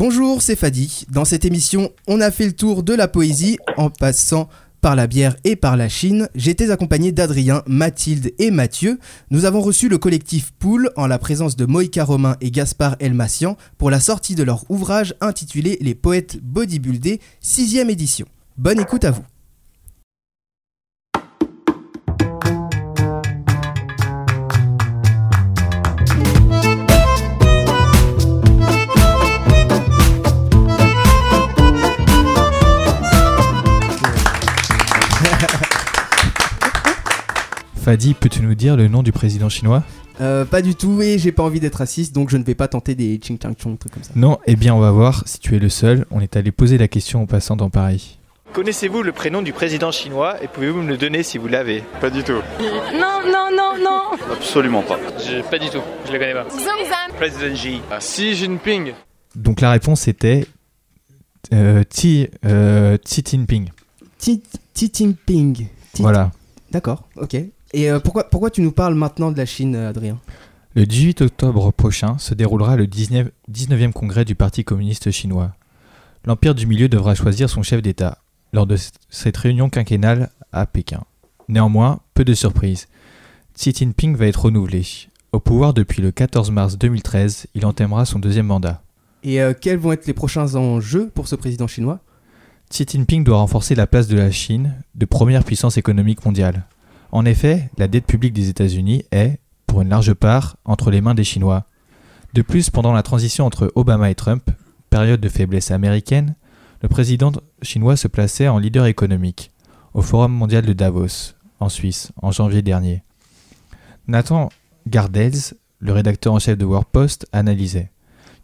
Bonjour, c'est Fadi. Dans cette émission, on a fait le tour de la poésie en passant par la bière et par la Chine. J'étais accompagné d'Adrien, Mathilde et Mathieu. Nous avons reçu le collectif Poule en la présence de Moïka Romain et Gaspard Elmassian pour la sortie de leur ouvrage intitulé Les poètes bodybuildés, 6ème édition. Bonne écoute à vous. Fadi, peux-tu nous dire le nom du président chinois? Euh, pas du tout, et j'ai pas envie d'être raciste, donc je ne vais pas tenter des ching chang chong, trucs comme ça. Non, eh bien on va voir si tu es le seul. On est allé poser la question aux passants dans Paris. Connaissez-vous le prénom du président chinois et pouvez-vous me le donner si vous l'avez? Pas du tout. Non, non, non, non. Absolument pas. Je, Pas du tout, je le connais pas. Zongzan. Président Xi. Ah, Xi Jinping. Donc la réponse était euh, Xi, euh, Xi Jinping. Ti Ti Jinping. Ti- Voilà. D'accord, ok. Et euh, pourquoi, pourquoi tu nous parles maintenant de la Chine, euh, Adrien? Le 18 octobre prochain se déroulera le 19, 19e congrès du Parti communiste chinois. L'Empire du Milieu devra choisir son chef d'État lors de cette réunion quinquennale à Pékin. Néanmoins, peu de surprises. Xi Jinping va être renouvelé. Au pouvoir depuis le 14 mars 2013, il entamera son deuxième mandat. Et euh, quels vont être les prochains enjeux pour ce président chinois? Xi Jinping doit renforcer la place de la Chine de première puissance économique mondiale. En effet, la dette publique des États-Unis est, pour une large part, entre les mains des Chinois. De plus, pendant la transition entre Obama et Trump, période de faiblesse américaine, le président chinois se plaçait en leader économique au Forum mondial de Davos, en Suisse, en janvier dernier. Nathan Gardels, le rédacteur en chef de Worldpost, analysait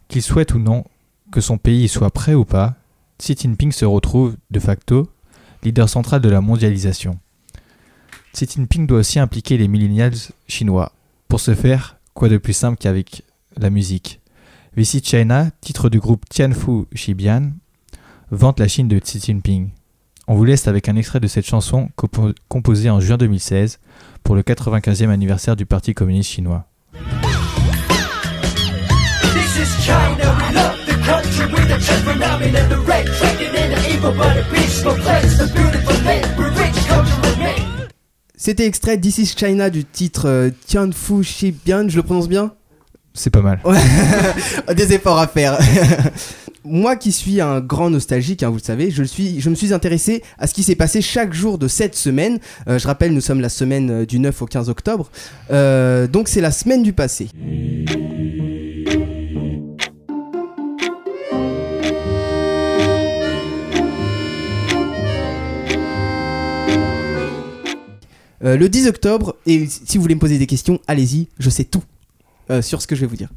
qu'il souhaite ou non que son pays soit prêt ou pas, Xi Jinping se retrouve, de facto, leader central de la mondialisation. Xi Jinping doit aussi impliquer les millennials chinois. Pour ce faire, quoi de plus simple qu'avec la musique? Visit China, titre du groupe Tianfu Shibian, vante la Chine de Xi Jinping. On vous laisse avec un extrait de cette chanson compo- composée en juin 2016 pour le 95e anniversaire du Parti communiste chinois. C'était extrait This is China du titre euh, Tianfu Shibian, je le prononce bien? C'est pas mal. Des efforts à faire. Moi qui suis un grand nostalgique, hein, vous le savez, je, le suis, je me suis intéressé à ce qui s'est passé chaque jour de cette semaine. Euh, je rappelle, nous sommes la semaine euh, du 9 au 15 octobre. Euh, donc c'est la semaine du passé. Euh, le 10 octobre, et si vous voulez me poser des questions, allez-y, je sais tout euh, sur ce que je vais vous dire.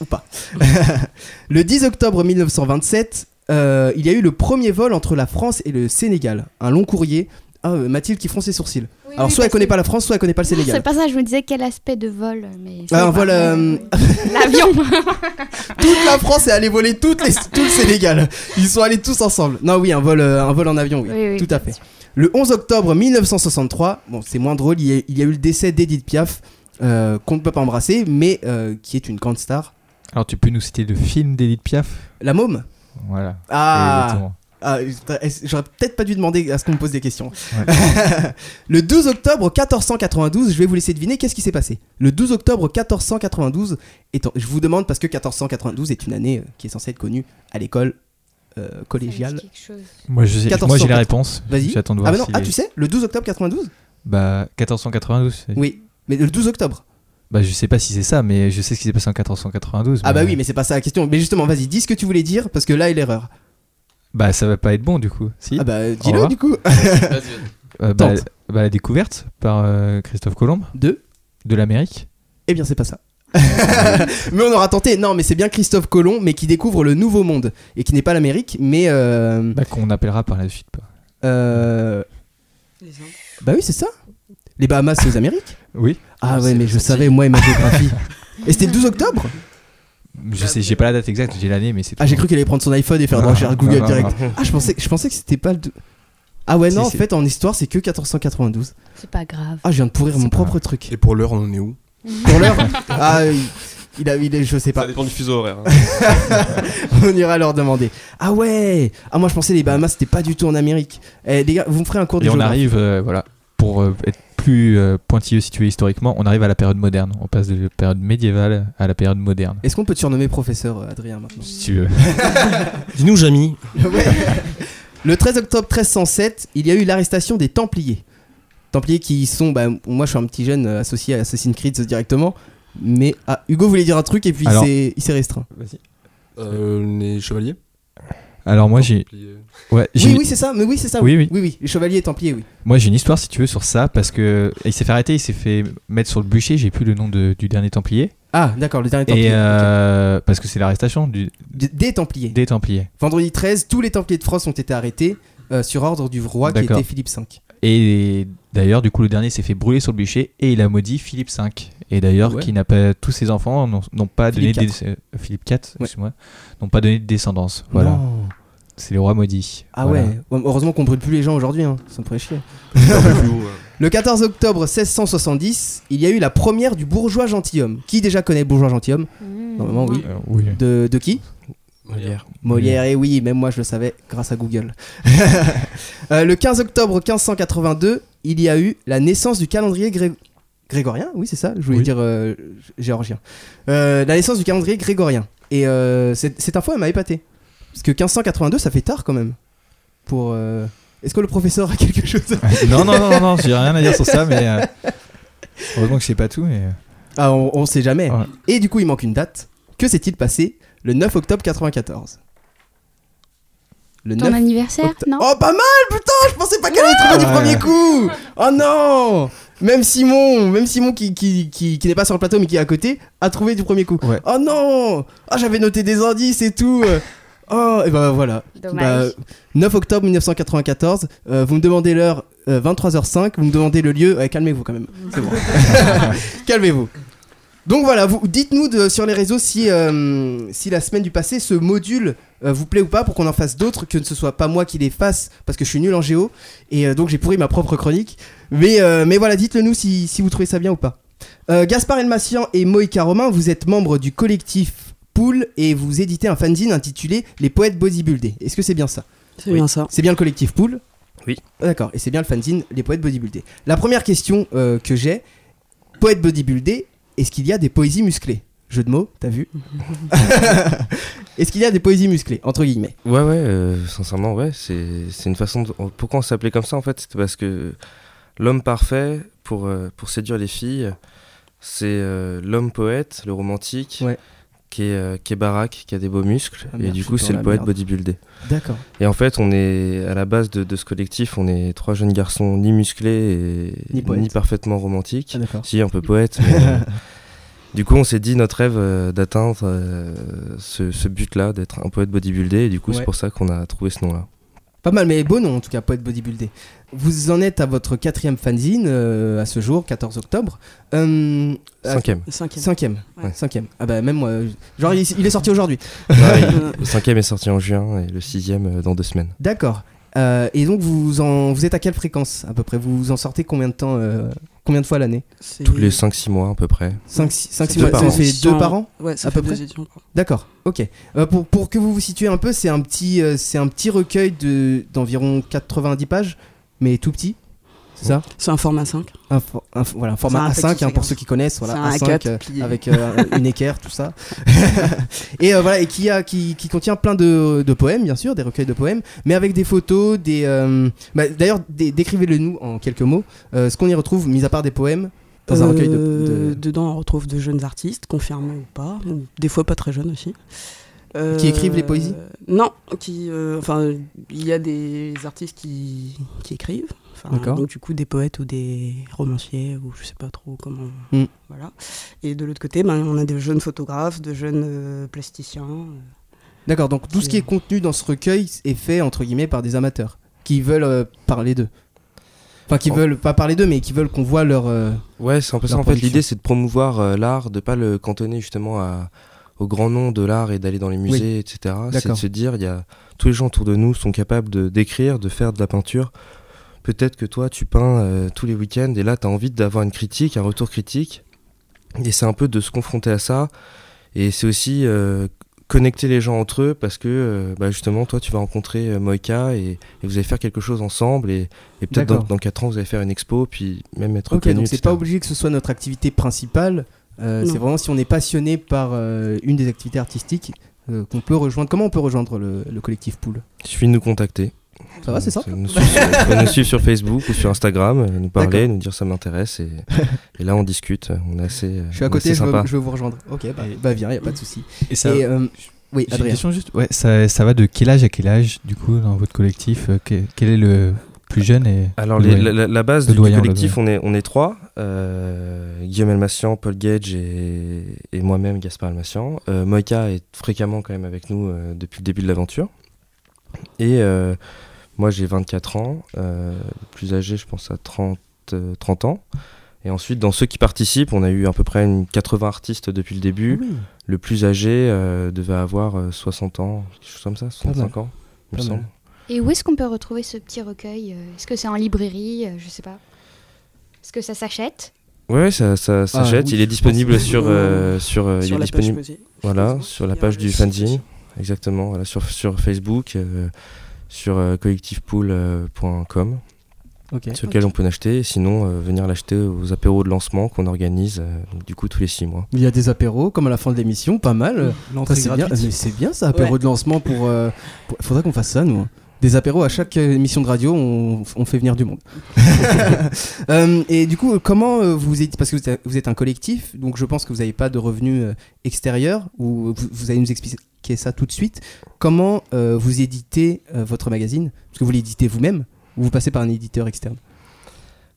Ou pas. le 10 octobre 1927, euh, il y a eu le premier vol entre la France et le Sénégal. Un long courrier. Ah, Mathilde qui fronce les sourcils. Oui, Alors, oui, soit elle connaît que- pas la France, soit elle connaît pas le Non, C'est Sénégal. pas ça, je me disais quel aspect de vol, mais. Ah, un pas. vol. euh, L'avion toute la France est allée voler toutes les- tout le Sénégal. Ils sont allés tous ensemble. Non, oui, un vol, euh, un vol en avion, oui. Oui, oui, tout à fait. Le 11 octobre 1963, bon, c'est moins drôle, il y, a, il y a eu le décès d'Edith Piaf, euh, qu'on ne peut pas embrasser, mais euh, qui est une grande star. Alors tu peux nous citer le film d'Edith Piaf? La môme? Voilà. Ah. Ah, J'aurais peut-être pas dû demander à ce qu'on me pose des questions. le 12 octobre 1492, je vais vous laisser deviner qu'est-ce qui s'est passé? Le 12 octobre 1492, étant, je vous demande parce que 1492 est une année euh, qui est censée être connue à l'école euh, collégiale. Moi je sais- 1480. moi, j'ai la réponse. Vas-y. J'attends de voir Ah, bah non, si ah, les- tu sais, le 12 octobre 92 Bah 1492. c'est- Oui, mais le 12 octobre. Bah je sais pas si c'est ça, mais je sais ce qui s'est passé en 1492. Ah bah oui, mais c'est pas ça la question. Mais justement, vas-y, dis ce que tu voulais dire parce que là est l'erreur. Bah ça va pas être bon du coup. Si. Ah bah dis-le du coup. Euh, bah, Tente. bah, la découverte par euh, Christophe Colomb De de l'Amérique. Eh bien, c'est pas ça. mais on aura tenté. Non, mais c'est bien Christophe Colomb, mais qui découvre le nouveau monde et qui n'est pas l'Amérique, mais euh, Bah qu'on appellera par la suite. Pas. euh, Bah oui, c'est ça. Les Bahamas, c'est aux Amériques. Oui. Ah ouais, mais je savais moi et ma géographie. Et c'était le 12 octobre? Je sais, j'ai pas la date exacte, j'ai l'année, mais c'est. Ah, j'ai cru qu'elle allait prendre son iPhone et faire une recherche Google direct. ah. Ah, je pensais, je pensais que c'était pas le. Ah ouais, non, en fait, en histoire, c'est que 1492. C'est pas grave. Ah, je viens de pourrir mon propre truc. Et pour l'heure, on en est où? Pour l'heure Ah, oui. Il a, il est- je sais pas. Ça dépend du fuseau horaire. hein. On ira leur demander. Ah ouais Ah moi je pensais les Bahamas c'était pas du tout en Amérique. Eh, les gars, vous me ferez un cours de Et on géographie. arrive, euh, voilà, pour euh, être plus euh, pointilleux situé historiquement, on arrive à la période moderne. On passe de la période médiévale à la période moderne. Est-ce qu'on peut te surnommer professeur Adrien maintenant Si tu veux. Dis-nous, Jamy. Ouais. Le 13 octobre 1307, il y a eu l'arrestation des Templiers. Templiers qui sont, bah, moi je suis un petit jeune euh, associé à Assassin's Creed directement, mais ah, Hugo voulait dire un truc et puis il Alors- s'est- il s'est restreint. Euh, les chevaliers Alors moi j'ai, ouais, Oui, oui, c'est ça, mais oui, c'est ça. Oui, oui. oui, oui, les chevaliers Templiers, oui. moi j'ai une histoire si tu veux sur ça parce que il s'est fait arrêter, il s'est fait mettre sur le bûcher. J'ai plus le nom de- du dernier Templier. Ah, d'accord, le dernier Templier. Et euh, parce que c'est l'arrestation du, Des Templiers. des Templiers. Vendredi 13, tous les Templiers de France ont été arrêtés euh, sur ordre du roi qui était Philippe V. Et d'ailleurs, du coup, le dernier s'est fait brûler sur le bûcher et il a maudit Philippe V. Et d'ailleurs, Ouais. qui n'a pas tous ses enfants n'ont pas Philippe donné IV. de, euh, Philippe IV, Ouais. excuse-moi, n'ont pas donné de descendance. Voilà, Non. c'est les rois maudits. Ah Voilà. ouais, heureusement qu'on brûle plus les gens aujourd'hui, hein. ça me ferait chier. Ouais. Le 14 octobre 1670, il y a eu la première du bourgeois gentilhomme. Qui déjà connaît le bourgeois gentilhomme? Mmh. Normalement, oui. Euh, oui. De, de qui? Molière. Molière, et oui, même moi je le savais grâce à Google. Euh, le 15 octobre 1582, il y a eu la naissance du calendrier gré- grégorien, oui c'est ça, je voulais Oui. dire euh, géorgien. Euh, la naissance du calendrier grégorien. Et c'est- cette info elle m'a épaté. Parce que 1582 ça fait tard quand même. Pour... Est-ce que le professeur a quelque chose à... non, non, non, non, non, j'ai rien à dire sur ça, mais heureusement que je sais pas tout. Mais Ah on, on sait jamais. Ouais. Et du coup il manque une date. Que s'est-il passé le 9 octobre 94 Le Ton 9 anniversaire, octo- non Oh, pas mal, putain, je pensais pas qu'elle allait trouver du premier coup. Oh non Même Simon, même Simon qui, qui, qui, qui n'est pas sur le plateau mais qui est à côté, a trouvé du premier coup. Ouais. Oh non Ah, j'avais noté des indices et tout. Oh, et ben voilà. Dommage. Bah, 9 octobre 1994, euh, vous me demandez l'heure euh, 23h05, vous me demandez le lieu, Ouais, calmez-vous quand même, c'est bon. calmez-vous. Donc voilà, vous dites-nous de- sur les réseaux si, euh, si la semaine du passé, ce module euh, vous plaît ou pas pour qu'on en fasse d'autres, que ce soit pas moi qui les fasse parce que je suis nul en géo et euh, donc j'ai pourri ma propre chronique. Mais, euh, mais voilà, dites-le nous si, si vous trouvez ça bien ou pas. Euh, Gaspard Elmassian et Moïka Romain, vous êtes membres du collectif Pool et vous éditez un fanzine intitulé Les Poètes Bodybuildés. Est-ce que c'est bien ça? C'est bien ça. c'est bien le collectif Pool Oui. Ah, D'accord, et c'est bien le fanzine Les Poètes Bodybuildés. La première question euh, que j'ai, Poète Bodybuildé, est-ce qu'il y a des poésies musclées Jeu de mots, t'as vu Est-ce qu'il y a des poésies musclées Entre guillemets. Ouais, ouais, euh, sincèrement, ouais. C'est c'est une façon. De... Pourquoi on s'appelait comme ça en fait? C'était parce que l'homme parfait pour, euh, pour séduire les filles, c'est euh, l'homme poète, le romantique, Ouais. Qui, est, euh, qui est baraque, qui a des beaux muscles. Ah, et du coup, c'est le poète merde. bodybuildé. D'accord. Et en fait, on est à la base de, de ce collectif, on est trois jeunes garçons ni musclés et Ni parfaitement romantiques. Ah. Si, un peu poète. mais, euh, du coup, on s'est dit notre rêve euh, d'atteindre euh, ce, ce but-là, d'être un poète bodybuildé. Et du coup, Ouais. c'est pour ça qu'on a trouvé ce nom-là. Pas mal, mais beau nom en tout cas, Poète Bodybuildé. Vous en êtes à votre quatrième fanzine euh, à ce jour, 14 octobre. Euh, à- Cinquième. Cinquième. Cinquième. Ouais. Cinquième. Ah bah même moi, euh, genre il, il est sorti aujourd'hui. Ouais, il- le cinquième est sorti en juin et le sixième euh, dans deux semaines. D'accord. Euh, et donc vous en, vous êtes à quelle fréquence à peu près? Vous en sortez combien de temps euh, Combien de fois l'année Tous les 5-6 mois à peu près. 5 6 deux mois, par ça an. fait deux par an Ouais, ça à peu fait près deux éditions. quoi. D'accord, ok. Euh, pour, pour que vous vous situez un peu, c'est un petit, euh, c'est un petit recueil de, d'environ 90 pages, mais tout petit, c'est ça C'est un format 5. un, for- un f- voilà, un format C'est un A5 petit hein, pour séquence. ceux qui connaissent, voilà, C'est un A5 A4 euh, avec euh, une équerre, tout ça. et euh, voilà, et qui, a, qui, qui contient plein de, de poèmes, bien sûr, des recueils de poèmes, mais avec des photos, des. bah, D'ailleurs, dé- décrivez-le nous en quelques mots. Ce qu'on y retrouve, mis à part des poèmes, dans un recueil de. De- Dedans, on retrouve de jeunes artistes, confirmés ou pas, ou des fois pas très jeunes aussi. Euh, Qui écrivent les poésies Non, qui, euh, enfin, il y a des artistes qui, qui écrivent. Enfin. Donc du coup, des poètes ou des romanciers ou je sais pas trop comment. Mm. Voilà. Et de l'autre côté, ben, on a des jeunes photographes, de jeunes euh, plasticiens. D'accord, donc tout ce qui est contenu dans ce recueil est fait entre guillemets par des amateurs qui veulent euh, parler d'eux. Enfin, qui Oh. veulent pas parler d'eux, mais qui veulent qu'on voit leur. euh, Ouais, c'est un peu ça. En fait, l'idée, c'est de promouvoir euh, l'art, de pas le cantonner justement à, au grand nom de l'art et d'aller dans les musées, etc. C'est de se dire, il y a tous les gens autour de nous sont capables de d'écrire, de faire de la peinture. Peut-être que toi, tu peins euh, tous les week-ends et là, tu as envie d'avoir une critique, un retour critique. Et c'est un peu de se confronter à ça Et c'est aussi euh, connecter les gens entre eux parce que euh, bah, justement, toi, tu vas rencontrer euh, Moïka et, et vous allez faire quelque chose ensemble. Et, et peut-être dans, dans 4 ans, vous allez faire une expo, puis même être Ok, donc c'est pas obligé que ce soit notre activité principale. euh, c'est vraiment si on est passionné par euh, une des activités artistiques euh, qu'on peut rejoindre. Comment on peut rejoindre le, le collectif Pool Il suffit de nous contacter. Ça va, c'est simple. Nous suivre sur, nous suivre sur Facebook ou sur Instagram, euh, nous parler, nous dire ça m'intéresse. Et, et là, on discute. On est assez, euh, Je suis à on est côté, je veux, sympa. je veux vous rejoindre. Ok, bah, bah viens, y a pas de souci. Et ça, Et euh, oui, j'ai une Adrien. question juste. Ouais, ça, ça va de quel âge à quel âge, du coup, dans votre collectif euh, que- Quel est le plus jeune et Alors, le les- doyen la, base Le du doyen, le collectif, on est, on est trois euh, Guillaume Elmassian, Paul Gage et, et moi-même, Gaspard Elmassian. Euh, Moïka est fréquemment quand même avec nous euh, depuis le début de l'aventure. Et euh, moi, j'ai 24 ans. euh, le plus âgé, je pense, à 30, euh, 30 ans. Et ensuite, dans ceux qui participent, on a eu à peu près une 80 artistes depuis le début. Oui. Le plus âgé euh, devait avoir euh, 60 ans, quelque chose comme ça, 65 ans, il me semble. Et où est-ce qu'on peut retrouver ce petit recueil euh, Est-ce que c'est en librairie euh, Je sais pas. Est-ce que ça s'achète? Ouais, ça, ça s'achète. oui, il est disponible sur, euh, sur, euh, il Sur est la disponible, page posée. voilà, sur la page du fanzine, aussi. exactement, voilà, sur, sur Facebook, euh, sur euh, collectivepool.com, Ok. sur lequel on peut l'acheter. Et Sinon, euh, venir l'acheter aux apéros de lancement qu'on organise, euh, donc, du coup tous les six mois. Il y a des apéros, comme à la fin de l'émission, pas mal. C'est bien. c'est bien ça, apéro Ouais. de lancement pour. euh, pour- Faudrait qu'on fasse ça, nous. hein. Des apéros à chaque euh, émission de radio, on, on fait venir du monde. Euh, et du coup, euh, comment euh, vous êtes parce que vous êtes, un collectif, donc je pense que vous n'avez pas de revenus euh, extérieurs ou vous, vous allez nous expliquer ça tout de suite. Comment euh, vous éditez euh, votre magazine? Parce que vous l'éditez vous-même ou vous passez par un éditeur externe?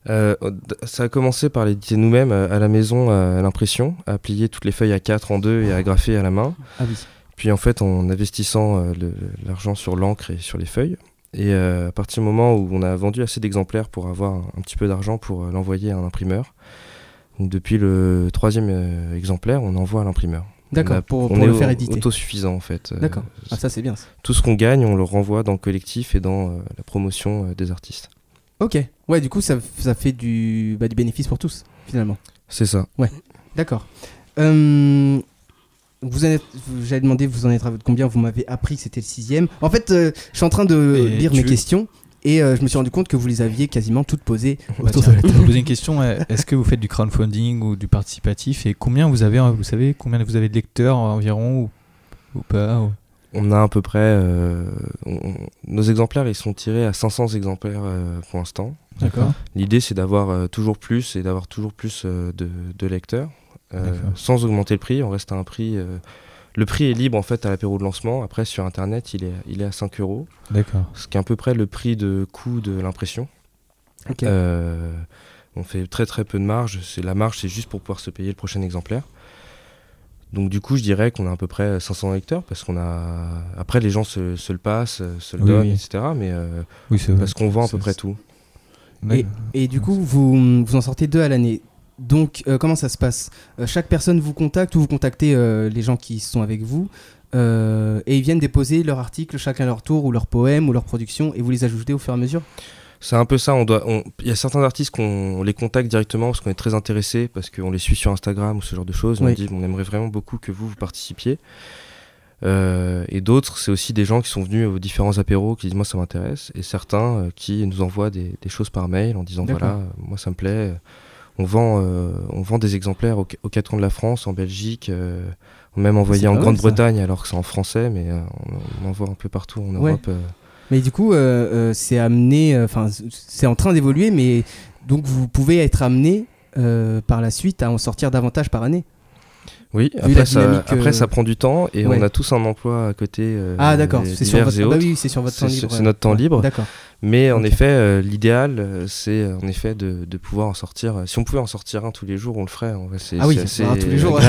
Euh, ça a commencé par l'éditer nous-mêmes à la maison à l'impression, à plier toutes les feuilles à 4 en deux et à grafer à la main. Ah oui. Puis en fait, en investissant l'argent sur l'encre et sur les feuilles, et euh, à partir du moment où on a vendu assez d'exemplaires pour avoir un, un petit peu d'argent pour l'envoyer à un imprimeur, donc depuis le troisième exemplaire, on envoie à l'imprimeur. D'accord, On a- pour, on pour est le faire éditer. autosuffisant en fait. Euh, D'accord. Ah, ça c'est bien. ça. Tout ce qu'on gagne, on le renvoie dans le collectif et dans euh, la promotion euh, des artistes. Ok. Ouais, du coup, ça, ça fait du, bah, du bénéfice pour tous, finalement. C'est ça. D'accord. Euh, vous en êtes, vous- j'avais demandé, vous en êtes à votre combien? Vous m'avez appris que c'était le sixième. En fait, euh, je suis en train de Et lire mes veux- questions et euh, je me suis rendu compte que vous les aviez quasiment toutes posées Bah, autour tiens, de la je vais poser une question. euh, Est-ce que vous faites du crowdfunding ou du participatif et combien vous avez, vous savez, combien vous avez de lecteurs environ ou, ou pas ou- On a à peu près. euh, on- nos exemplaires, ils sont tirés à 500 exemplaires euh, pour l'instant. D'accord. L'idée, c'est d'avoir euh, toujours plus et d'avoir toujours plus euh, de, de lecteurs, euh, sans augmenter le prix. On reste à un prix. Le prix est libre en fait à l'apéro de lancement. Après, sur internet, il est, il est à 5 euros, D'accord. ce qui est à peu près le prix de coût de l'impression. Euh, on fait très très peu de marge. C'est la marge, c'est juste pour pouvoir se payer le prochain exemplaire. Donc du coup, je dirais qu'on a à peu près 500 lecteurs parce qu'on a. Après, les gens se, se le passent, se le Oui, donnent, oui. etc. Mais euh, Oui, parce qu'on vend à peu près tout. Et, et du coup, vous, vous en sortez deux à l'année. Donc, euh, comment ça se passe Euh, Chaque personne vous contacte ou vous contactez euh, les gens qui sont avec vous et ils viennent déposer leur article chacun à leur tour ou leur poème ou leur production et vous les ajoutez au fur et à mesure C'est un peu ça. On doit. on- Il y a certains artistes qu'on on les contacte directement parce qu'on est très intéressé parce qu'on les suit sur Instagram ou ce genre de choses. On Oui. dit on aimerait vraiment beaucoup que vous vous participiez. Euh, et d'autres, c'est aussi des gens qui sont venus aux différents apéros qui disent moi ça m'intéresse et certains euh, qui nous envoient des, des choses par mail en disant voilà moi ça me plaît. On vend, euh, on vend des exemplaires aux, aux quatre coins de la France, en Belgique, euh, même envoyé en Grande-Bretagne alors que c'est en français, mais euh, on, on envoie un peu partout en Ouais. Europe. Mais du coup, c'est amené, enfin, c'est en train d'évoluer, mais donc vous pouvez être amené par la suite à en sortir davantage par année. Oui, après, ça, euh, ça prend du temps et ouais. on a tous un emploi à côté. euh, ah d'accord, c'est sur votre, ah bah autres. oui, c'est sur votre temps libre. c'est notre temps libre. D'accord. Mais en effet, euh, l'idéal, c'est en effet de, de pouvoir en sortir. Si on pouvait en sortir un tous les jours, on le ferait. En vrai, c'est, Ah oui, assez tous les jours.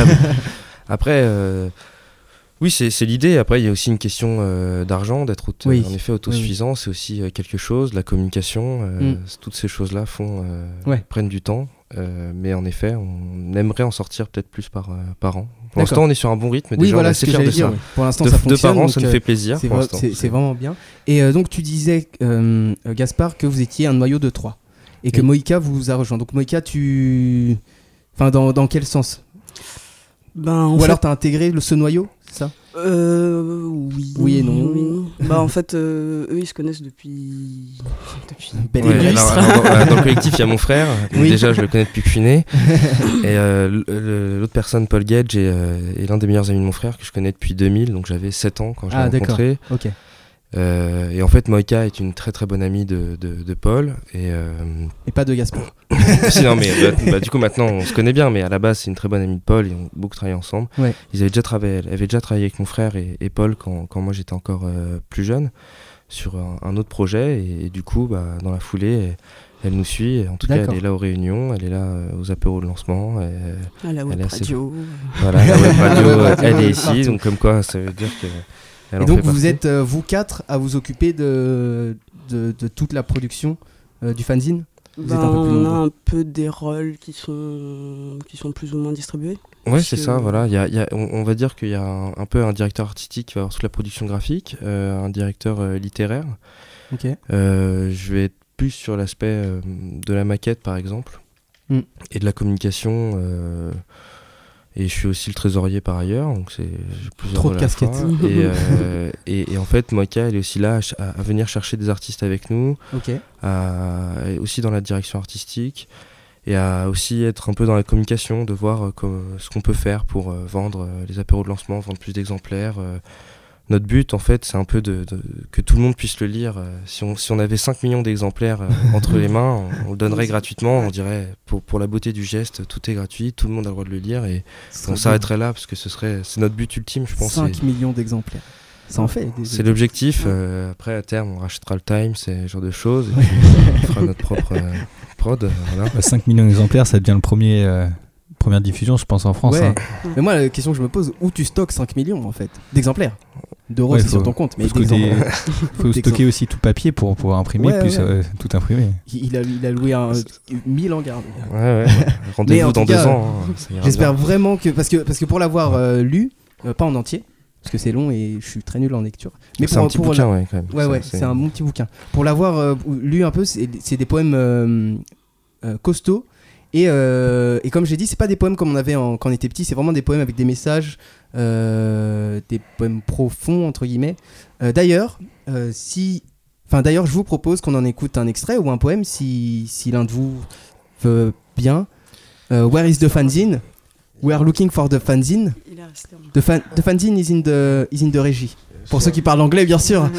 Après, euh, oui, c'est, l'idée. Après, il y a aussi une question euh, d'argent, d'être Oui. en effet autosuffisant. C'est aussi quelque chose. La communication, Mm. toutes ces choses-là font Ouais. prennent du temps. Euh, mais en effet, on aimerait en sortir peut-être plus par, euh, par an. Pour l'instant, on est sur un bon rythme. Oui, Déjà, on voilà est ce assez que fiers j'allais de dire. ça. ouais. Pour l'instant, Deux, ça deux fonctionne. par an, ça nous euh, fait plaisir. C'est pour vra- l'instant. c'est- c'est vraiment bien. Et euh, donc tu disais, euh, euh, Gaspard, que vous étiez un noyau de 3 et que. Moïka vous a rejoint. Donc Moïka, tu... Enfin, dans, dans quel sens? Ben, en Ou fait- alors t'as intégré le, ce noyau, c'est ça? Euh, oui. Oui et non. oui. bah, en fait, euh, eux, ils se connaissent depuis. depuis Belle Ouais, illustre. alors, alors, dans, dans le collectif, il y a mon frère. Oui. Déjà, je le connais depuis que je suis né. et euh, le- l'autre personne, Paul Gage, est, euh, est l'un des meilleurs amis de mon frère que je connais depuis 2000. Donc j'avais 7 ans quand je Ah, l'ai d'accord. rencontré. Ok. Euh, et en fait, Moïka est une très très bonne amie de, de, de Paul. Et, euh, Et pas de Gaspard. si, non, mais bah, bah, du coup, maintenant, on se connaît bien. Mais à la base, c'est une très bonne amie de Paul. Ils ont beaucoup travaillé ensemble. Ouais. Ils avaient déjà travaillé, elle avait déjà travaillé avec mon frère et, et Paul quand, quand moi j'étais encore euh, plus jeune sur un, un autre projet. Et, et du coup, bah, dans la foulée, elle, elle nous suit. En tout cas, elle est là aux réunions, elle est là euh, aux apéros de lancement. et- À la web elle est assez- radio. Voilà, la web radio, elle est ici. partout. Donc, comme quoi, ça veut dire que. Elle Et en donc vous partie. êtes, euh, vous quatre, à vous occuper de, de, de toute la production euh, du fanzine? Vous Ben, êtes un peu plus on a un peu des rôles qui sont, qui sont plus ou moins distribués. Ouais, c'est que- ça, voilà. Il y a, il y a- on, on va dire qu'il y a un, un peu un directeur artistique qui va avoir toute la production graphique, euh, un directeur euh, littéraire. Ok. Euh, je vais être plus sur l'aspect euh, de la maquette, par exemple, Mm. et de la communication. Et je suis aussi le trésorier par ailleurs, donc c'est Trop de casquettes. Et, euh, et, et en fait, Moika, elle est aussi là à, venir chercher des artistes avec nous, à- aussi dans la direction artistique et à aussi être un peu dans la communication, de voir euh, ce qu'on peut faire pour euh, vendre les apéros de lancement, vendre plus d'exemplaires. Notre but, en fait, c'est un peu de, de- que tout le monde puisse le lire. euh. Si on, si on avait 5 millions d'exemplaires euh, entre les mains, on, on le donnerait gratuitement. On dirait, pour, pour la beauté du geste, tout est gratuit, tout le monde a le droit de le lire et on s'arrêterait là parce que ce serait, c'est notre but ultime, je pense. 5 c'est- millions d'exemplaires. Ça en fait. c'est l'objectif. euh, après, à terme, on rachètera le Time, ce genre de choses. Et puis, on fera notre propre euh, prod. voilà. Bah, 5 millions d'exemplaires, ça devient le premier, euh, première diffusion, je pense, en France. Ouais. hein. Mais moi, la question que je me pose, où tu stockes 5 millions en fait D'exemplaires D'euros, Ouais, c'est sur ton compte. Mais faut que des- d'exemplaires. faut stocker aussi tout papier pour pouvoir imprimer, Ouais, plus ouais. euh, tout imprimer. Il il a, il a loué un, 1000 hangars. Ouais, ouais. Mais Rendez-vous en dans deux cas, ans. hein, J'espère vraiment que parce que parce que pour l'avoir euh, lu, euh, pas en entier, parce que c'est long et je suis très nul en lecture. C'est pour, un petit pour bouquin, la- ouais, quand même. Ouais, c'est- c'est un bon petit bouquin. Pour l'avoir euh, lu un peu, c'est c'est des poèmes euh, euh, costauds. Et, euh, et comme j'ai dit, c'est pas des poèmes comme on avait en- quand on était petit, c'est vraiment des poèmes avec des messages, euh, des poèmes profonds entre guillemets. Euh, d'ailleurs, euh, si, enfin d'ailleurs, je vous propose qu'on en écoute un extrait ou un poème si, si l'un de vous veut bien. Euh, Where is the fanzine? We are looking for the fanzine. The, fan, the fanzine is in the, is in the régie. Pour ceux qui parlent anglais, bien sûr.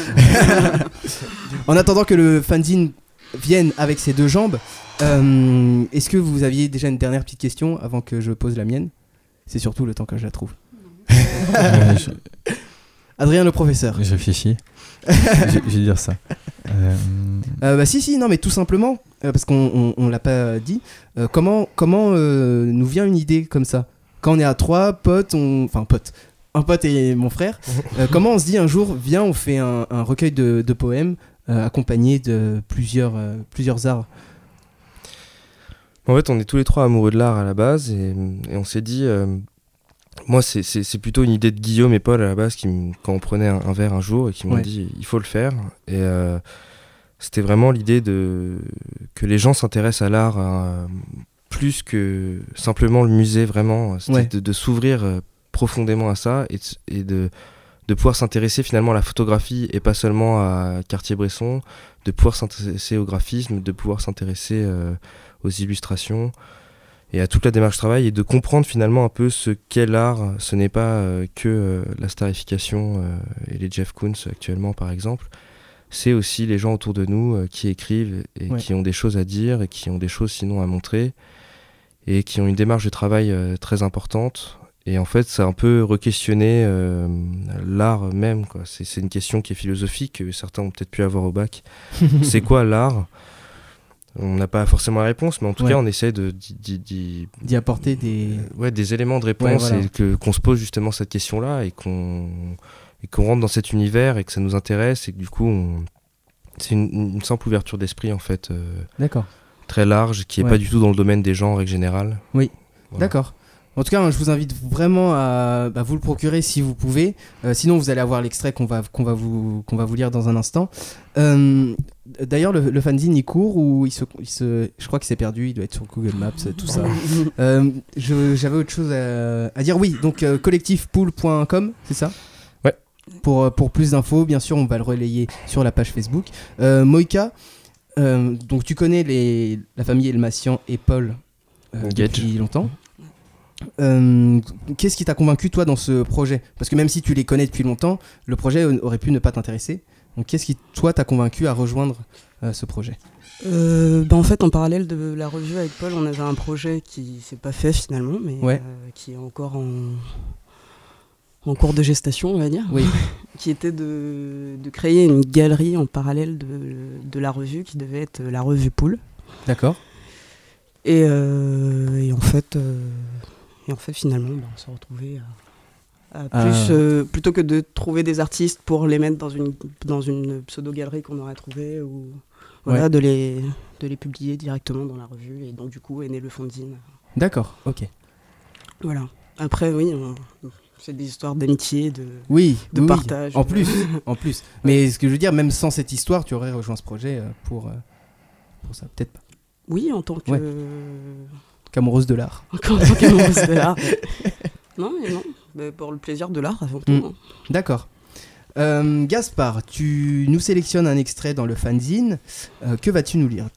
en attendant que le fanzine vienne avec ses deux jambes, euh, est-ce que vous aviez déjà une dernière petite question avant que je pose la mienne? C'est surtout le temps que je la trouve. Euh, je, Adrien le professeur. je réfléchis. je, je vais dire ça. Euh, Euh, bah si si non mais tout simplement parce qu'on on, on l'a pas dit comment comment nous vient une idée comme ça? Quand on est à trois potes on enfin potes un pote et mon frère comment on se dit un jour viens on fait un, un recueil de, de poèmes accompagné de plusieurs euh, plusieurs arts En fait, on est tous les trois amoureux de l'art à la base et, et on s'est dit. euh, moi, c'est- plutôt une idée de Guillaume et Paul à la base qui, quand on prenait un, un verre un jour et qui m'ont Ouais. dit il faut le faire. Et euh, c'était vraiment l'idée de que les gens s'intéressent à l'art euh, plus que simplement le musée, vraiment. C'était Ouais. de, de s'ouvrir euh, profondément à ça et de, de pouvoir s'intéresser finalement à la photographie et pas seulement à Cartier-Bresson, de pouvoir s'intéresser au graphisme, de pouvoir s'intéresser euh, aux illustrations et à toute la démarche travail et de comprendre finalement un peu ce qu'est l'art. Ce n'est pas euh, que euh, la starification et les Jeff Koons actuellement par exemple. C'est aussi les gens autour de nous qui écrivent et Ouais. qui ont des choses à dire et qui ont des choses sinon à montrer et qui ont une démarche de travail très importante. Et en fait, c'est un peu re-questionner euh, l'art même. C'est une question qui est philosophique, que certains ont peut-être pu avoir au bac. c'est quoi l'art? On n'a pas forcément la réponse, mais en tout Ouais. cas, on essaie de, d'y- apporter des ouais, des éléments de réponse Ouais, voilà. et que, qu'on se pose justement cette question-là et qu'on, et qu'on rentre dans cet univers et que ça nous intéresse et que du coup, on- c'est une, une simple ouverture d'esprit en fait, euh, d'accord très large, qui est Ouais. pas du tout dans le domaine des gens en règle générale. Oui. Voilà. D'accord. En tout cas, hein, je vous invite vraiment à bah, vous le procurer si vous pouvez. Euh, sinon, vous allez avoir l'extrait qu'on va, qu'on va, vous, qu'on va vous lire dans un instant. Euh, D'ailleurs, le, le fanzine, il court ou il se, il se, je crois qu'il s'est perdu, il doit être sur Google Maps, tout ça. Euh, J'avais autre chose à, à dire. Oui, donc euh, collectifpool.com, c'est ça? Ouais. Pour, euh, pour plus d'infos, bien sûr, on va le relayer sur la page Facebook. Euh, Moïka, euh, donc tu connais les, la famille Elmassian et Paul euh, depuis longtemps. Euh, Qu'est-ce qui t'a convaincu toi dans ce projet? Parce que même si tu les connais depuis longtemps, le projet aurait pu ne pas t'intéresser. Donc qu'est-ce qui toi t'a convaincu à rejoindre euh, ce projet? Euh, bah, en fait, en parallèle de la revue avec Paul, on avait un projet qui s'est pas fait finalement, mais Ouais. qui est encore en, en cours de gestation, on va dire. Oui. qui était de, de créer une galerie en parallèle de, de la revue, qui devait être la revue Pool. D'accord. Et, euh, et en fait, euh, et en fait, finalement, bah, on s'est retrouvé à, à Ah. plus, euh, plutôt que de trouver des artistes pour les mettre dans une dans une pseudo galerie qu'on aurait trouvée ou voilà, Ouais. de les de les publier directement dans la revue. Et donc du coup est né le fanzine. D'accord, ok. Voilà. Après, oui, c'est des histoires d'amitié, de Oui, de oui, partage. En plus, en plus. Mais ce que je veux dire, même sans cette histoire, tu aurais rejoint ce projet euh, pour, euh, pour ça, peut-être pas. Oui, en tant que Ouais. Qu'amoureuse de l'art. en tant qu'amoureuse de l'art. Non, mais non, mais pour le plaisir de l'art avant tout. Mm. hein. D'accord. Euh, Gaspard, tu nous sélectionnes un extrait dans le fanzine. Euh, que vas-tu nous lire?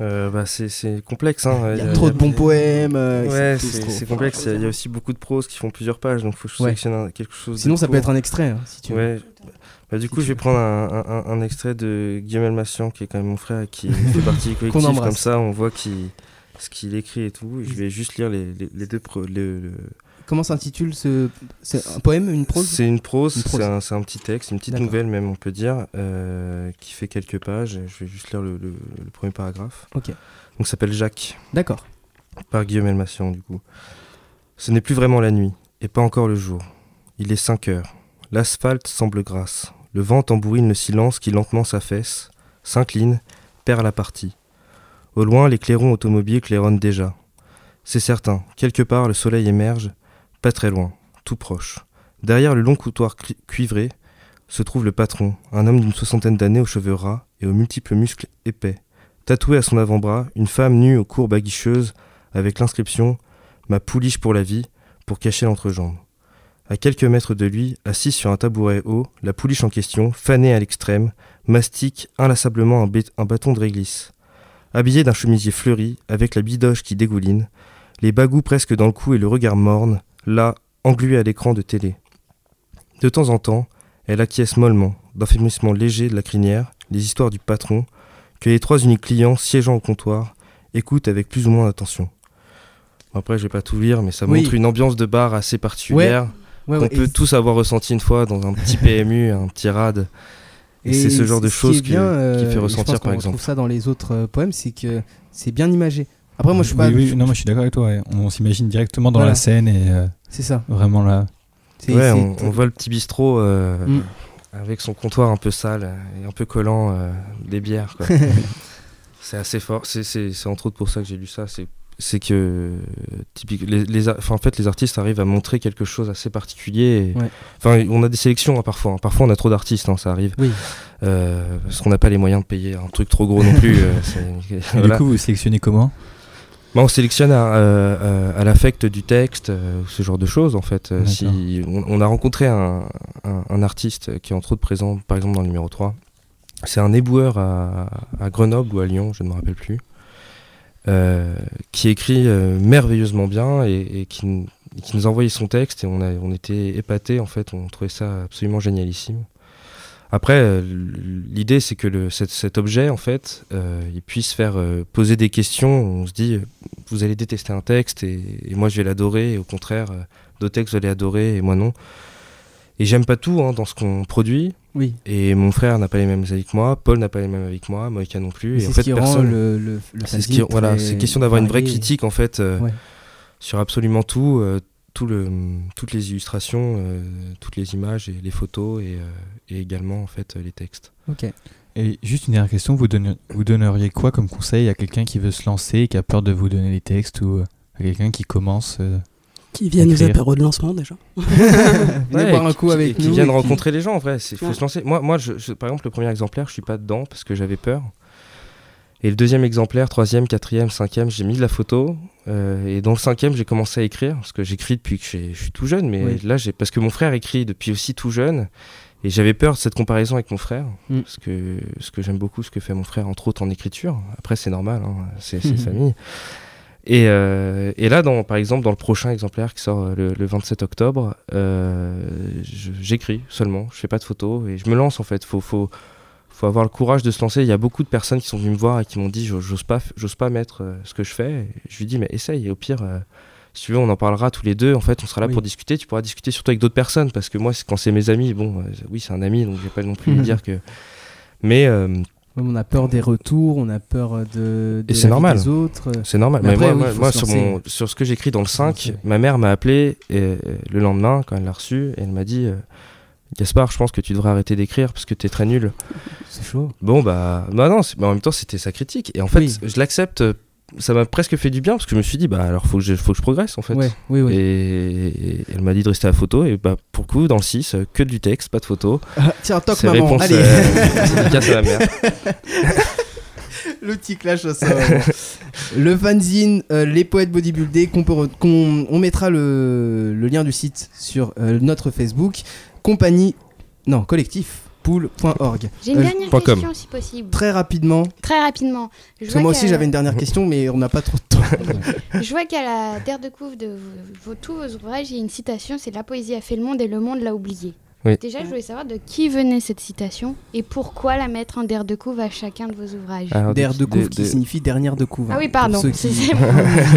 Euh, bah, c'est- c'est complexe. Hein. Il y a trop de bons poèmes. euh, Ouais, c'est- complexe. Il y a aussi beaucoup de prose qui font plusieurs pages, donc il faut que je Ouais. sélectionne un- quelque chose. Sinon, ça peut être un extrait, hein, si tu veux. Ouais. Bah, du Si coup, tu je vais veux. prendre un, un- un- un extrait de Guillaume Elmassian, qui est quand même mon frère et qui fait partie du collectif. Comme ça, on voit qui, ce qu'il écrit et tout. Et je vais juste lire les, les- les deux. pro- le- Comment s'intitule ce. C'est un poème, une prose? C'est une prose, c'est un, petit texte, une petite nouvelle même, on peut dire, euh, qui fait quelques pages. Je vais juste lire le, le- le premier paragraphe. Ok. Donc, ça s'appelle Jacques. D'accord. Par Guillaume Elmassian, du coup. Ce n'est plus vraiment la nuit, et pas encore le jour. Il est 5 heures. L'asphalte semble grasse. Le vent tambourine le silence qui lentement s'affaisse, s'incline, perd la partie. Au loin, les clairons automobiles claironnent déjà. C'est certain, quelque part le soleil émerge, pas très loin, tout proche. Derrière le long couloir cri- cuivré se trouve le patron, un homme d'une soixantaine d'années aux cheveux ras et aux multiples muscles épais. Tatoué à son avant-bras, une femme nue aux courbes aguicheuses avec l'inscription Ma pouliche pour la vie pour cacher l'entrejambe. À quelques mètres de lui, assise sur un tabouret haut, la pouliche en question, fanée à l'extrême, mastique inlassablement un bâton de réglisse. Habillée d'un chemisier fleuri, avec la bidoche qui dégouline, les bagous presque dans le cou et le regard morne, là, engluée à l'écran de télé. De temps en temps, elle acquiesce mollement, d'un frémissement léger de la crinière, les histoires du patron, que les trois uniques clients siégeant au comptoir écoutent avec plus ou moins d'attention. Après, je vais pas tout lire, mais ça Oui. montre une ambiance de bar assez particulière Ouais, qu'on ouais, peut tous avoir ressenti une fois dans un petit PMU, un petit rad. Et, c'est ce genre de choses bien, euh, qui fait je ressentir, par exemple. retrouve ça dans les autres euh, poèmes, c'est que c'est bien imagé. Après, moi, je suis pas. Oui, oui, non, moi je suis d'accord avec toi. ouais. On s'imagine directement dans Voilà. la scène et euh, C'est ça. vraiment là. Ouais, on, on voit le petit bistrot euh, Mm. avec son comptoir un peu sale et un peu collant euh, des bières. c'est assez fort. C'est- C'est c'est entre autres pour ça que j'ai lu ça. C'est c'est que typique, les, en fait les artistes arrivent à montrer quelque chose assez particulier. Ouais. On a des sélections hein, parfois. hein. Parfois, on a trop d'artistes, hein, ça arrive. Oui. Euh, parce qu'on n'a pas les moyens de payer un truc trop gros non plus. euh, voilà. Du coup, vous sélectionnez comment? Bah, on sélectionne à, euh, euh, à l'affect du texte, ce genre de choses en fait. Si, on, on a rencontré un, un- un artiste qui est entre autres présent par exemple dans le numéro 3. C'est un éboueur à, à Grenoble ou à Lyon, je ne me rappelle plus, qui écrit euh, merveilleusement bien et, et qui, qui nous a envoyé son texte et on, a, on était épatés en fait, on trouvait ça absolument génialissime. Après, euh, l'idée c'est que le, cet, cet objet, en fait, euh, il puisse faire euh, poser des questions. On se dit, euh, vous allez détester un texte et, et moi je vais l'adorer, et au contraire, euh, d'autres textes vous allez adorer et moi non. Et j'aime pas tout hein, dans ce qu'on produit. Oui. Et mon frère n'a pas les mêmes avis que moi, Paul n'a pas les mêmes avis que moi, Moïka non plus. C'est fait, ce qui rend le- le- le c'est ce qui, voilà, question d'avoir une vraie critique en fait euh, Ouais. sur absolument tout, euh, tout le, toutes les illustrations, euh, toutes les images et les photos et, euh, et également en fait euh, les textes. Ok. Et juste une dernière question, vous, donne- vous donneriez quoi comme conseil à quelqu'un qui veut se lancer et qui a peur de vous donner les textes ou à quelqu'un qui commence. Qui viennent aux apéros de lancement déjà. Venez Ouais, boire et un qui- coup qui- avec qui nous. viennent rencontrer les gens en vrai. Il faut Ouais. se lancer. Moi, moi je, je- par exemple, le premier exemplaire, je suis pas dedans parce que j'avais peur. Et le deuxième exemplaire, troisième, quatrième, cinquième, j'ai mis de la photo. euh, et dans le cinquième, j'ai commencé à écrire parce que j'écris depuis que je suis tout jeune. Mais Oui. là, j'ai parce que mon frère écrit depuis aussi tout jeune. Et j'avais peur de cette comparaison avec mon frère, Mm. parce que, que j'aime beaucoup ce que fait mon frère, entre autres en écriture. Après, c'est normal, hein, c'est Mhm. famille. Et, euh, et là, dans, par exemple, dans le prochain exemplaire qui sort euh, le, le 27 octobre, euh, j'écris seulement, je fais pas de photos et je me lance en fait. Faut, faut, faut avoir le courage de se lancer. Il y a beaucoup de personnes qui sont venues me voir et qui m'ont dit j'ose pas, j'ose pas mettre ce que je fais. Et je lui dis mais essaye. Et au pire, euh, si tu veux, on en parlera tous les deux. En fait, on sera là Oui. pour discuter. Tu pourras discuter surtout avec d'autres personnes parce que moi, quand c'est mes amis, bon, oui, c'est un ami, donc je vais pas non plus lui dire que. Mais On a peur des retours, on a peur de, de Et c'est normal. des autres. C'est normal. Mais moi, oui, sur, lancer. mon, sur ce que j'écris dans le 5, lancer. ma mère m'a appelé et, euh, le lendemain, quand elle l'a reçu, et elle m'a dit euh, Gaspard, je pense que tu devrais arrêter d'écrire parce que t'es très nul. C'est chaud. Bon, bah, bah non, en même temps, c'était sa critique. Et en fait, Oui. je l'accepte. Ça m'a presque fait du bien parce que je me suis dit, bah alors faut que je, faut que je progresse en fait. Ouais, oui, oui. Et, et elle m'a dit de rester à la photo. Et bah, pour le coup, dans le 6, euh, que du texte, pas de photo. Ah, Tiens, toc maman, réponse, allez. euh, à ma mère. Le petit clash sol. le fanzine, euh, les poètes bodybuildés, qu'on peut on mettra le, le lien du site sur euh, notre Facebook. Compagnie, non, collectif, pool.org. J'ai une Euh, dernière com. question si possible. Très rapidement, Très rapidement. Je parce que vois moi aussi j'avais une dernière question, mais on n'a pas trop de temps. Je vois qu'à la terre de couve de vos, vos- tous vos ouvrages, il y a une citation, c'est La poésie a fait le monde et le monde l'a oublié. Oui. Déjà, je voulais savoir de qui venait cette citation et pourquoi la mettre en der de couve à chacun de vos ouvrages. Alors, Der de couve de- qui de- signifie dernière de couve. ah hein, oui, pour pardon, c'est qui-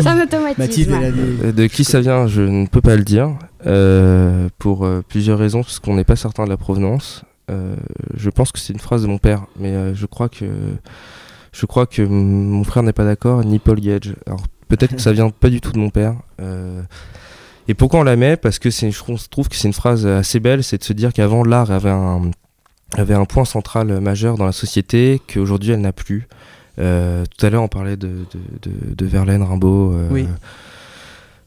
un automatisme. Des- Euh, De qui ça vient, je ne peux pas le dire, euh, pour euh, plusieurs raisons, parce qu'on n'est pas certain de la provenance. Euh, je pense que c'est une phrase de mon père, mais euh, je crois que je crois que mon frère n'est pas d'accord, ni Paul Gage. Alors peut-être que ça vient pas du tout de mon père. euh, et pourquoi on la met? Parce que c'est, je trouve que c'est une phrase assez belle, c'est de se dire qu'avant l'art avait un avait un point central majeur dans la société qu'aujourd'hui elle n'a plus. Euh, tout à l'heure on parlait de, de, de- de Verlaine, Rimbaud. euh, Oui.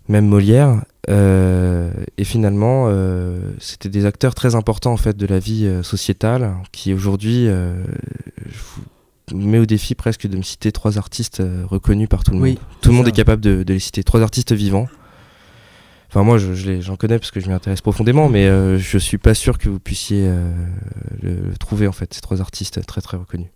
même Molière. Euh, et finalement, euh, c'était des acteurs très importants en fait de la vie euh, sociétale, qui aujourd'hui, euh, je vous mets au défi presque de me citer trois artistes euh, reconnus par tout le Oui, monde. Tout le monde est capable de, de les citer. Trois artistes vivants. Enfin, moi, je, je les- j'en connais parce que je m'y intéresse profondément, mais je suis pas sûr que vous puissiez le, le trouver en fait. Ces trois artistes très très reconnus.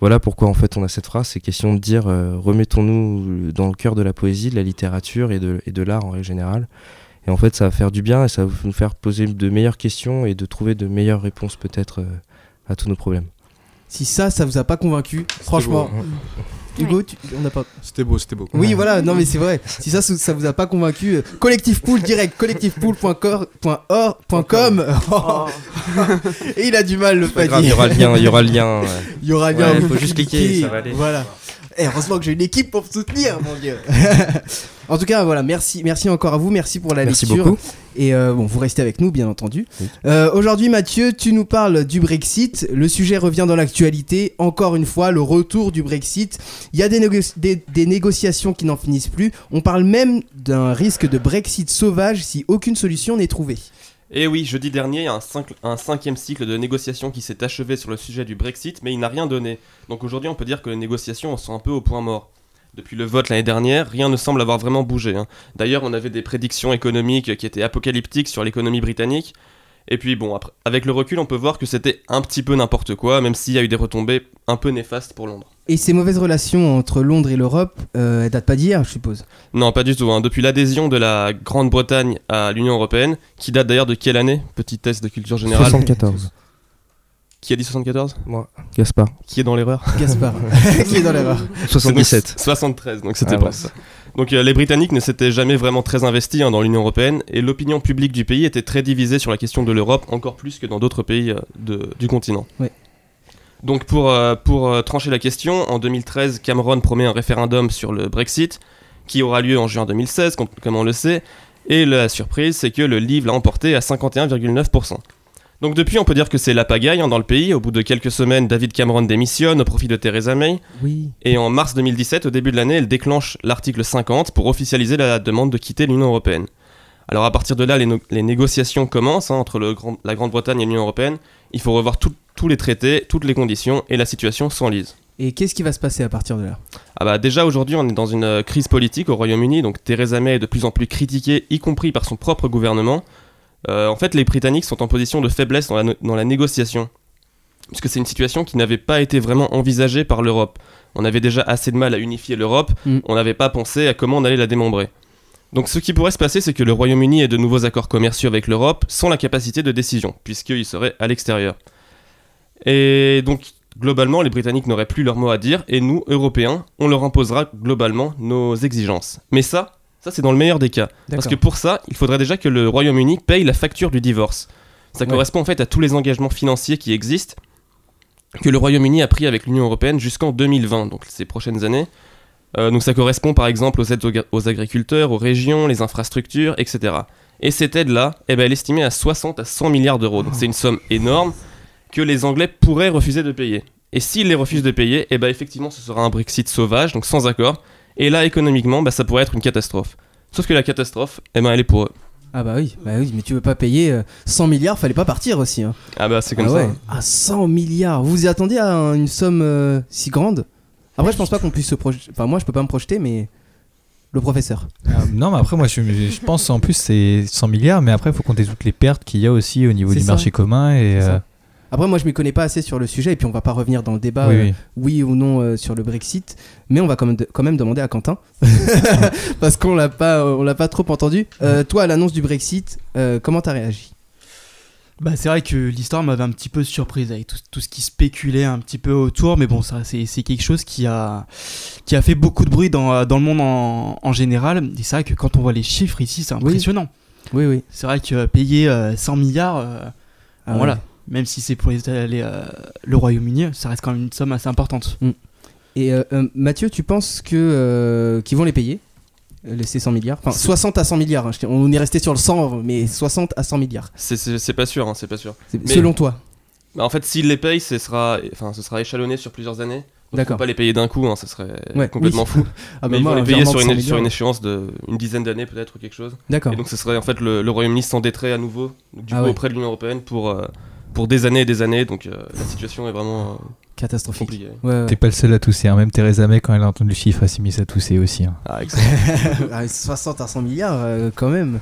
Voilà pourquoi en fait on a cette phrase, c'est question de dire euh, remettons-nous dans le cœur de la poésie, de la littérature et de, et de l'art en règle générale. Et en fait ça va faire du bien et ça va nous faire poser de meilleures questions et de trouver de meilleures réponses peut-être euh, à tous nos problèmes. Si ça, ça vous a pas convaincu, franchement, beau, hein. Hugo, tu- on n'a pas. C'était beau, c'était beau. Oui, voilà, non mais c'est vrai. Si ça, ça vous a pas convaincu, euh, collectif pool direct, collectifpool.com. Oh. Et il a du mal le C'est pas grave, panier. il y aura le lien, il y aura le lien. ouais. Il y aura bien. Ouais, vous faut juste cliquer, ça va aller. Voilà. Eh, heureusement que j'ai une équipe pour me soutenir, mon dieu. en tout cas, voilà, merci, merci encore à vous, merci pour la Merci lecture. beaucoup. Et euh, bon, vous restez avec nous, bien entendu. Oui. Euh, Aujourd'hui, Mathieu, tu nous parles du Brexit. Le sujet revient dans l'actualité. Encore une fois, le retour du Brexit. Il y a des, négo- des- des négociations qui n'en finissent plus. On parle même d'un risque de Brexit sauvage si aucune solution n'est trouvée. Et oui, jeudi dernier, il y a un, cinq- un cinquième cycle de négociations qui s'est achevé sur le sujet du Brexit, mais il n'a rien donné. Donc aujourd'hui, on peut dire que les négociations sont un peu au point mort. Depuis le vote l'année dernière, rien ne semble avoir vraiment bougé. hein. D'ailleurs, on avait des prédictions économiques qui étaient apocalyptiques sur l'économie britannique. Et puis bon, avec le recul, on peut voir que c'était un petit peu n'importe quoi, même s'il y a eu des retombées un peu néfastes pour Londres. Et ces mauvaises relations entre Londres et l'Europe, euh, elles datent pas d'hier, je suppose. Non, pas du tout. hein. Depuis l'adhésion de la Grande-Bretagne à l'Union Européenne, qui date d'ailleurs de quelle année? Petit test de culture générale. 74. Qui a dit 74 Moi, Gaspard. Qui est dans l'erreur? Gaspard, qui est dans l'erreur. 77. 73, donc c'était Ah pas ouais. ça. Donc euh, les Britanniques ne s'étaient jamais vraiment très investis hein, dans l'Union Européenne et l'opinion publique du pays était très divisée sur la question de l'Europe, encore plus que dans d'autres pays euh, de- du continent. Ouais. Donc pour, euh, pour euh, trancher la question, en 2013, Cameron promet un référendum sur le Brexit qui aura lieu en juin 2016, com- comme on le sait, et la surprise c'est que le livre l'a emporté à 51,9%. Donc depuis, on peut dire que c'est la pagaille hein, dans le pays. Au bout de quelques semaines, David Cameron démissionne au profit de Theresa May. Oui. Et en mars 2017, au début de l'année, elle déclenche l'article 50 pour officialiser la demande de quitter l'Union européenne. Alors à partir de là, les, no- les négociations commencent hein, entre le Grand- la Grande-Bretagne et l'Union européenne. Il faut revoir tout- tous les traités, toutes les conditions, et la situation s'enlise. Et qu'est-ce qui va se passer à partir de là? Ah bah déjà aujourd'hui on est dans une euh, crise politique au Royaume-Uni, donc Theresa May est de plus en plus critiquée, y compris par son propre gouvernement. Euh, en fait les Britanniques sont en position de faiblesse dans la, no- dans la négociation, puisque c'est une situation qui n'avait pas été vraiment envisagée par l'Europe. On avait déjà assez de mal à unifier l'Europe, Mm. on n'avait pas pensé à comment on allait la démembrer. Donc ce qui pourrait se passer c'est que le Royaume-Uni ait de nouveaux accords commerciaux avec l'Europe sans la capacité de décision, puisqu'il serait à l'extérieur. Et donc globalement, les Britanniques n'auraient plus leur mot à dire, et nous, Européens, on leur imposera globalement nos exigences. Mais ça, ça c'est dans le meilleur des cas. Parce que pour ça, il faudrait déjà que le Royaume-Uni paye la facture du divorce. Ça Ouais. correspond en fait à tous les engagements financiers qui existent que le Royaume-Uni a pris avec l'Union Européenne jusqu'en 2020, donc ces prochaines années. Euh, donc ça correspond par exemple aux aides aux agriculteurs, aux régions, les infrastructures, etc. Et cette aide-là, eh ben, elle est estimée à 60 à 100 milliards d'euros. Donc c'est une somme énorme que les Anglais pourraient refuser de payer. Et s'ils les refusent de payer, eh ben, effectivement ce sera un Brexit sauvage, donc sans accord. Et là, économiquement, bah, ça pourrait être une catastrophe. Sauf que la catastrophe, eh ben, elle est pour eux. Ah bah oui, bah oui, mais tu veux pas payer euh, 100 milliards, fallait pas partir aussi. Hein. Ah bah c'est comme ah ça. ouais. hein. Ah 100 milliards, vous vous y attendiez à un- une somme euh, si grande? Après je pense pas qu'on puisse se projeter, enfin moi je peux pas me projeter mais le professeur. Ah, non, mais après, moi, je, je pense en plus c'est 100 milliards, mais après, il faut compter toutes les pertes qu'il y a aussi au niveau du ça. marché commun. Et, euh, Après moi je m'y connais pas assez sur le sujet et puis on va pas revenir dans le débat Oui, euh, oui. oui ou non euh, sur le Brexit, mais on va quand même, quand même demander à Quentin parce qu'on l'a pas on l'a pas trop entendu. Euh, toi à l'annonce du Brexit, euh, comment t'as réagi? Bah, c'est vrai que l'histoire m'avait un petit peu surprise avec tout, tout ce qui spéculait un petit peu autour, mais bon, ça, c'est, c'est quelque chose qui a, qui a fait beaucoup de bruit dans, dans le monde en, en général. Et c'est vrai que quand on voit les chiffres ici, c'est impressionnant. Oui, oui. C'est vrai que payer euh, 100 milliards, euh, Ah voilà, ouais. Même si c'est pour les, les, euh, le Royaume-Uni, ça reste quand même une somme assez importante. Et euh, euh, Mathieu, tu penses que euh, qu'ils vont les payer les- ces 100 milliards? Enfin 60 à 100 milliards, hein, on est resté sur le 100 mais 60 à 100 milliards. C'est- C'est pas sûr, hein, c'est pas sûr. Mais- selon toi Bah, En fait, s'ils les payent, ce sera, enfin, ce sera échalonné sur plusieurs années. D'accord. pas les payer d'un coup, hein, ça serait Ouais, complètement oui. fou. Ah bah Mais ils vont les payer sur de 100 une, sur une échéance de une dizaine d'années peut-être ou quelque chose. D'accord. Et donc ce serait en fait le, le Royaume-Uni s'endetterait à nouveau du Ah coup ouais. auprès de l'Union européenne pour euh, pour des années et des années. Donc euh, la situation est vraiment euh, Catastrophique. Ouais, ouais. T'es pas le seul à tousser, hein. même Theresa May, quand elle a entendu le chiffre, elle s'est mise à tousser aussi. hein. Ah, excellent. Ah, 60 à 100 milliards, euh, quand même.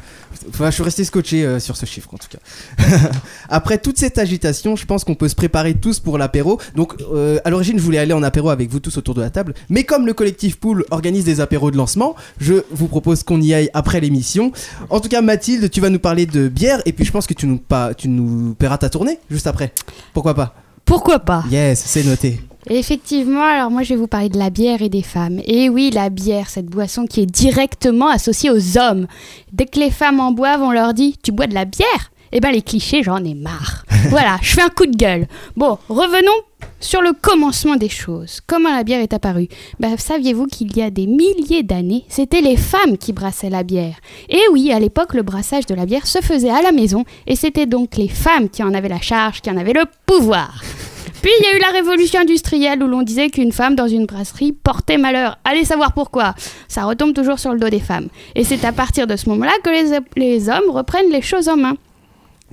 Enfin, je suis resté scotché euh, sur ce chiffre, en tout cas. Après toute cette agitation, je pense qu'on peut se préparer tous pour l'apéro. Donc, euh, à l'origine, je voulais aller en apéro avec vous tous autour de la table. Mais comme le collectif Pool organise des apéros de lancement, je vous propose qu'on y aille après l'émission. En tout cas, Mathilde, tu vas nous parler de bière. Et puis, je pense que tu nous, pas, tu nous paieras ta tournée juste après. Pourquoi pas? Pourquoi pas Yes, c'est noté. Effectivement, alors moi je vais vous parler de la bière et des femmes. Et oui, la bière, cette boisson qui est directement associée aux hommes. Dès que les femmes en boivent, on leur dit Tu bois de la bière? Eh ben les clichés, j'en ai marre. voilà, je fais un coup de gueule. Bon, revenons sur le commencement des choses. Comment la bière est apparue ben, Saviez-vous qu'il y a des milliers d'années, c'était les femmes qui brassaient la bière Et oui, à l'époque, le brassage de la bière se faisait à la maison, et c'était donc les femmes qui en avaient la charge, qui en avaient le pouvoir. Puis il y a eu la révolution industrielle où l'on disait qu'une femme dans une brasserie portait malheur. Allez savoir pourquoi. Ça retombe toujours sur le dos des femmes. Et c'est à partir de ce moment-là que les, les hommes reprennent les choses en main.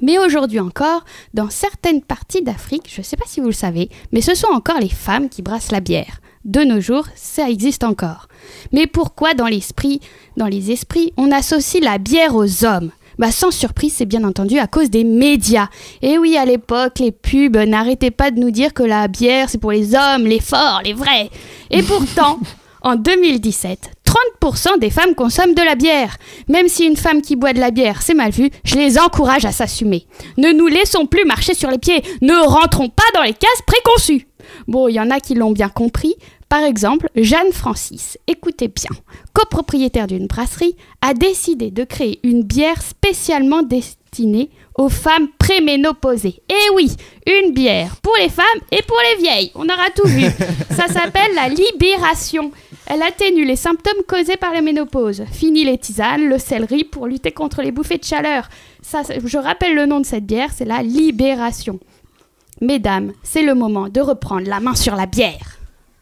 Mais aujourd'hui encore, dans certaines parties d'Afrique, je ne sais pas si vous le savez, mais ce sont encore les femmes qui brassent la bière. De nos jours, ça existe encore. Mais pourquoi dans l'esprit, dans les esprits, on associe la bière aux hommes? Bah sans surprise, c'est bien entendu à cause des médias. Et oui, à l'époque, les pubs n'arrêtaient pas de nous dire que la bière, c'est pour les hommes, les forts, les vrais. Et pourtant, en 2017, 30% des femmes consomment de la bière. Même si une femme qui boit de la bière, c'est mal vu, je les encourage à s'assumer. Ne nous laissons plus marcher sur les pieds. Ne rentrons pas dans les cases préconçues. Bon, il y en a qui l'ont bien compris. Par exemple, Jeanne Francis, écoutez bien, copropriétaire d'une brasserie, a décidé de créer une bière spécialement destinée aux femmes préménopausées. Et oui, une bière pour les femmes et pour les vieilles. On aura tout vu. Ça s'appelle la libération. Elle atténue les symptômes causés par la ménopause. Fini les tisanes, le céleri pour lutter contre les bouffées de chaleur. Ça, je rappelle le nom de cette bière, c'est la Libération. Mesdames, c'est le moment de reprendre la main sur la bière.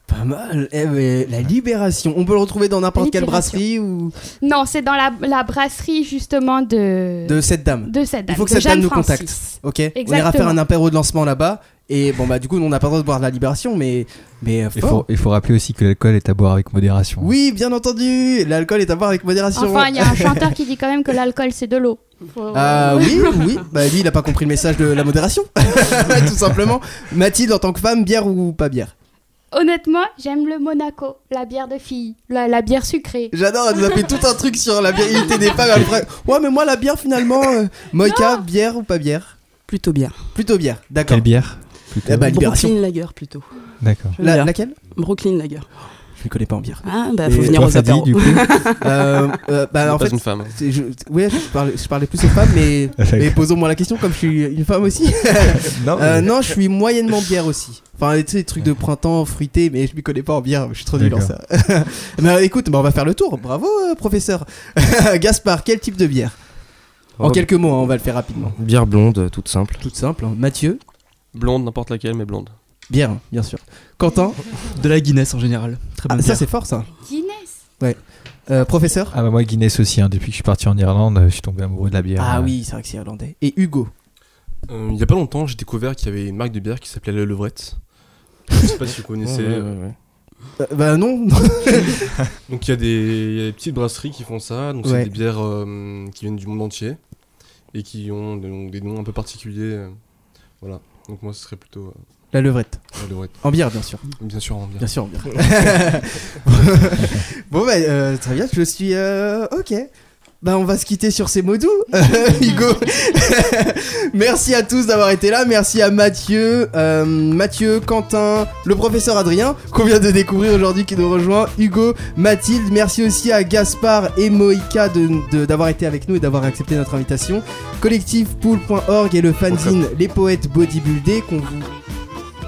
Pas mal. Eh, la libération. On peut le retrouver dans n'importe quelle brasserie ou Non, c'est dans la, la brasserie justement de... de cette dame. De cette dame. Il faut que cette dame nous Francis. contacte. Ok. On ira Exactement. faire un apéro de lancement là-bas. Et bon bah du coup on n'a pas le droit de boire de la libération, mais mais euh, Il faut, il faut rappeler aussi que l'alcool est à boire avec modération. Oui, bien entendu. L'alcool est à boire avec modération. Enfin, il y a un chanteur qui dit quand même que l'alcool c'est de l'eau. Faut- Ah oui, oui. Bah lui, il a pas compris le message de la modération, tout simplement. Mathilde, en tant que femme, bière ou pas bière? Honnêtement, j'aime le Monaco, la bière de fille, la, la bière sucrée. J'adore, elle nous a fait tout un truc sur la virilité des femmes. Après, ouais, mais moi la bière finalement, euh, Moïka, bière ou pas bière? Plutôt bien. Plutôt bière, d'accord. Quelle bière? Plutôt bah. Brooklyn Lager plutôt. D'accord. La- laquelle? Brooklyn Lager. Je ne connais pas en bière. Ah bah Et faut venir toi, aux apéros. du coup Euh, euh, bah, en pas fait, une femme. je, ouais, je parlais, je parlais plus aux femmes, mais, mais posons-moi la question comme je suis une femme aussi. Non, Euh, mais- non, je suis moyennement bière aussi. Enfin, tu sais, les trucs de printemps fruité, mais je m'y connais pas en bière, je suis trop nul en ça. mais écoute, bah, on va faire le tour. Bravo, euh, professeur. Gaspard, quel type de bière? En Oh, quelques mots, hein, on va le faire rapidement. Bière blonde, toute simple. Toute simple. hein. Mathieu, Blonde, n'importe laquelle, mais blonde. bière, bien sûr. Quentin, De la Guinness en général. Très ah, bonne ça bière. c'est fort ça. Guinness. Ouais. Euh, professeur Ah bah moi Guinness aussi, hein. depuis que je suis parti en Irlande, euh, je suis tombé amoureux de la bière. Ah euh. oui, c'est vrai que c'est irlandais. Et Hugo Euh, il y a pas longtemps, j'ai découvert qu'il y avait une marque de bière qui s'appelait la Levrette. Je sais pas si vous connaissez. Ouais, ouais, ouais, ouais. Euh, Bah non. Donc il y, a des- il y a des petites brasseries qui font ça. Donc Ouais. c'est des bières euh, qui viennent du monde entier et qui ont des, noms un peu particuliers. euh, voilà. Donc moi ce serait plutôt euh, La levrette. la Levrette. En bière, bien sûr. Bien sûr en bière. Bien sûr, en bière. bon, bah, euh, très bien, je suis. euh, ok. Bah, on va se quitter sur ces mots doux, Hugo. merci à tous d'avoir été là. Merci à Mathieu, euh, Mathieu, Quentin, le professeur Adrien, qu'on vient de découvrir aujourd'hui, qui nous rejoint. Hugo, Mathilde. Merci aussi à Gaspard et Moïka de- de- d'avoir été avec nous et d'avoir accepté notre invitation. Collectifpool.org et le fanzine Les Poètes Bodybuildés qu'on vous.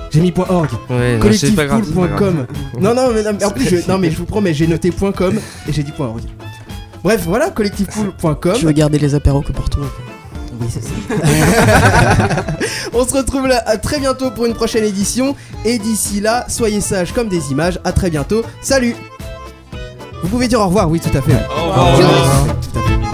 J'ai mis .org. Ouais. Collectifpool.com. Non, non, mais, non, mais en plus, je, non, mais je vous promets, j'ai noté .com et j'ai dit .org. Bref, voilà, collectifpool.com. Je veux garder les apéros que pour toi. Oui, c'est ça. On se retrouve là à très bientôt pour une prochaine édition. Et d'ici là, soyez sages comme des images. À très bientôt. Salut Vous pouvez dire au revoir, oui, tout à fait. Au revoir. Tout à fait.